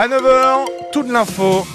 À 9h, toute l'info.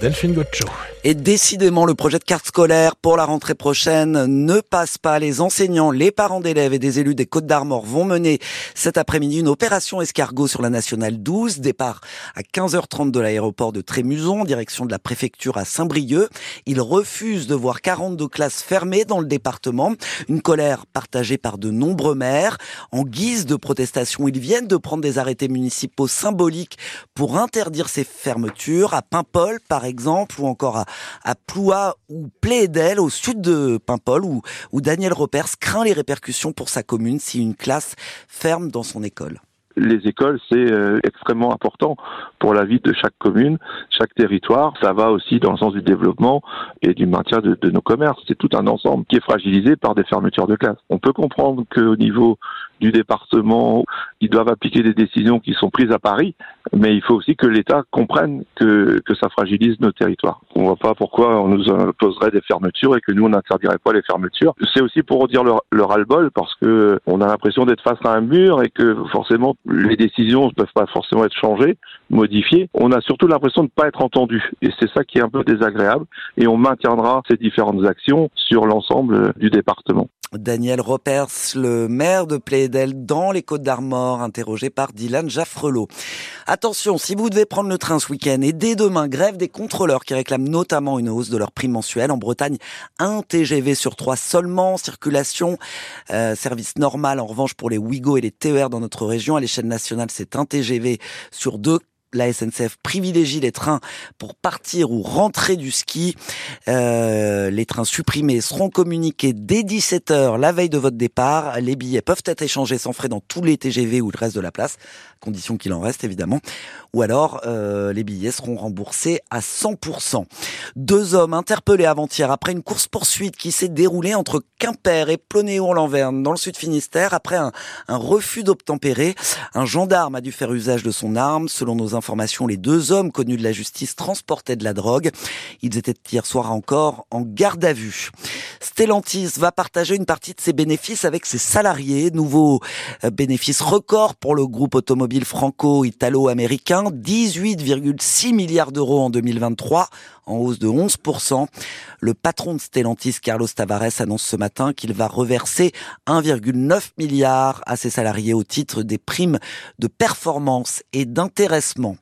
Delphine Gotcho. Et décidément, le projet de carte scolaire pour la rentrée prochaine ne passe pas. Les enseignants, les parents d'élèves et des élus des Côtes d'Armor vont mener cet après-midi une opération escargot sur la nationale 12. Départ à 15h30 de l'aéroport de Trémuson, direction de la préfecture à Saint-Brieuc. Ils refusent de voir 42 classes fermées dans le département. Une colère partagée par de nombreux maires. En guise de protestation, ils viennent de prendre des arrêtés municipaux symboliques pour interdire ces fermetures à Paimpol, par exemple, ou encore à à Ploua ou Plédel, au sud de Paimpol, où, Daniel Repers craint les répercussions pour sa commune si une classe ferme dans son école les écoles, c'est euh, extrêmement important pour la vie de chaque commune, chaque territoire. Ça va aussi dans le sens du développement et du maintien de, de nos commerces. C'est tout un ensemble qui est fragilisé par des fermetures de classes. On peut comprendre qu'au niveau du département, ils doivent appliquer des décisions qui sont prises à Paris, mais il faut aussi que l'État comprenne que, que ça fragilise nos territoires. On ne voit pas pourquoi on nous imposerait des fermetures et que nous on n'interdirait pas les fermetures. C'est aussi pour dire leur, leur ras-le-bol parce que on a l'impression d'être face à un mur et que forcément les décisions ne peuvent pas forcément être changées, modifiées. On a surtout l'impression de ne pas être entendu et c'est ça qui est un peu désagréable et on maintiendra ces différentes actions sur l'ensemble du département. Daniel Ropers, le maire de Plédel dans les Côtes d'Armor, interrogé par Dylan Jaffrelot. Attention, si vous devez prendre le train ce week-end et dès demain, grève des contrôleurs qui réclament notamment une hausse de leur prix mensuelle. En Bretagne, un TGV sur trois seulement, circulation, euh, service normal en revanche pour les Ouigo et les TER dans notre région. À l'échelle nationale, c'est un TGV sur deux la SNCF privilégie les trains pour partir ou rentrer du ski. Euh, les trains supprimés seront communiqués dès 17h la veille de votre départ. Les billets peuvent être échangés sans frais dans tous les TGV ou le reste de la place, condition qu'il en reste évidemment. Ou alors euh, les billets seront remboursés à 100%. Deux hommes interpellés avant-hier après une course-poursuite qui s'est déroulée entre Quimper et Plonéon-Lanverne dans le sud Finistère après un, un refus d'obtempérer. Un gendarme a dû faire usage de son arme. Selon nos les deux hommes connus de la justice transportaient de la drogue. Ils étaient hier soir encore en garde à vue. Stellantis va partager une partie de ses bénéfices avec ses salariés. Nouveau euh, bénéfice record pour le groupe automobile franco-italo-américain. 18,6 milliards d'euros en 2023 en hausse de 11%. Le patron de Stellantis, Carlos Tavares, annonce ce matin qu'il va reverser 1,9 milliard à ses salariés au titre des primes de performance et d'intéressement.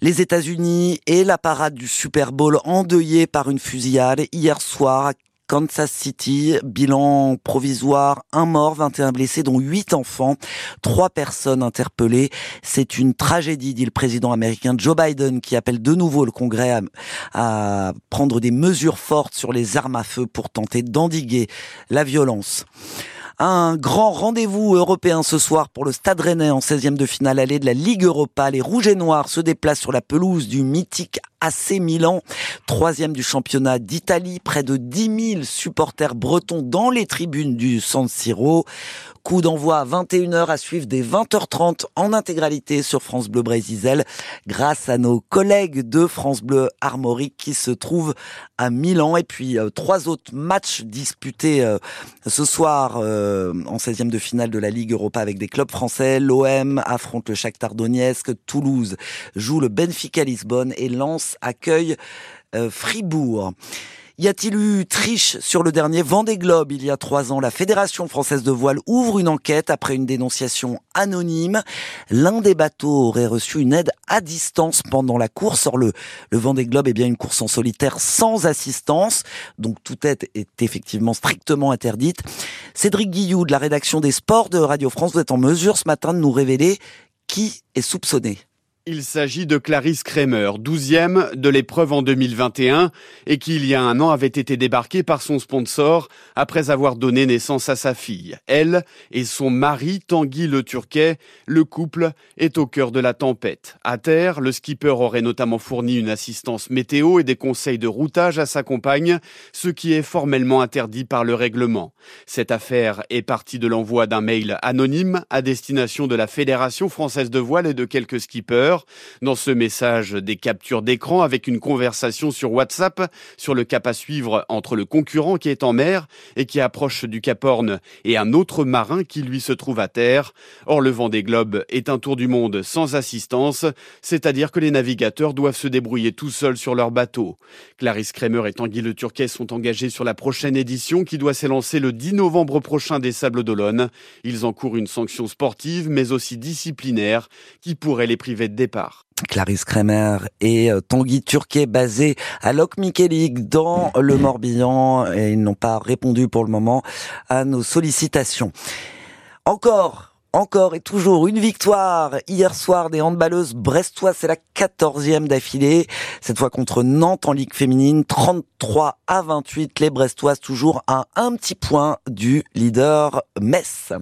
Les États-Unis et la parade du Super Bowl endeuillés par une fusillade hier soir Kansas City, bilan provisoire, un mort, 21 blessés, dont 8 enfants, trois personnes interpellées. C'est une tragédie, dit le président américain Joe Biden, qui appelle de nouveau le Congrès à, à prendre des mesures fortes sur les armes à feu pour tenter d'endiguer la violence. Un grand rendez-vous européen ce soir pour le Stade Rennais en 16e de finale allée de la Ligue Europa. Les Rouges et Noirs se déplacent sur la pelouse du mythique AC Milan, troisième du championnat d'Italie. Près de 10 000 supporters bretons dans les tribunes du San Siro. Coup d'envoi à 21h à suivre des 20h30 en intégralité sur France Bleu Brésil grâce à nos collègues de France Bleu Armorique qui se trouvent à Milan et puis euh, trois autres matchs disputés euh, ce soir euh, en 16e de finale de la Ligue Europa avec des clubs français. L'OM affronte le Shakhtar Donetsk, Toulouse joue le Benfica Lisbonne et Accueille Fribourg. Y a-t-il eu triche sur le dernier Vendée Globe il y a trois ans? La Fédération française de voile ouvre une enquête après une dénonciation anonyme. L'un des bateaux aurait reçu une aide à distance pendant la course. Or, le, le Vendée Globe est bien une course en solitaire sans assistance. Donc, toute aide est effectivement strictement interdite. Cédric Guillou de la rédaction des sports de Radio France, vous êtes en mesure ce matin de nous révéler qui est soupçonné. Il s'agit de Clarisse Kramer, douzième de l'épreuve en 2021 et qui il y a un an avait été débarquée par son sponsor après avoir donné naissance à sa fille. Elle et son mari Tanguy le Turquet, le couple est au cœur de la tempête. À terre, le skipper aurait notamment fourni une assistance météo et des conseils de routage à sa compagne, ce qui est formellement interdit par le règlement. Cette affaire est partie de l'envoi d'un mail anonyme à destination de la Fédération française de voile et de quelques skippers Dans ce message, des captures d'écran avec une conversation sur WhatsApp sur le cap à suivre entre le concurrent qui est en mer et qui approche du Cap Horn et un autre marin qui lui se trouve à terre. Or, le vent des globes est un tour du monde sans assistance, c'est-à-dire que les navigateurs doivent se débrouiller tout seuls sur leur bateau. Clarisse Kramer et Tanguy Le Turquet sont engagés sur la prochaine édition qui doit s'élancer le 10 novembre prochain des Sables d'Olonne. Ils encourent une sanction sportive mais aussi disciplinaire qui pourrait les priver Clarisse Kremer et euh, Tanguy Turquet basés à Loc Michelig dans le Morbihan et ils n'ont pas répondu pour le moment à nos sollicitations. Encore encore et toujours une victoire hier soir des handballeuses brestois, c'est la quatorzième d'affilée, cette fois contre Nantes en Ligue féminine, 33 à 28, les brestoises toujours à un petit point du leader Metz.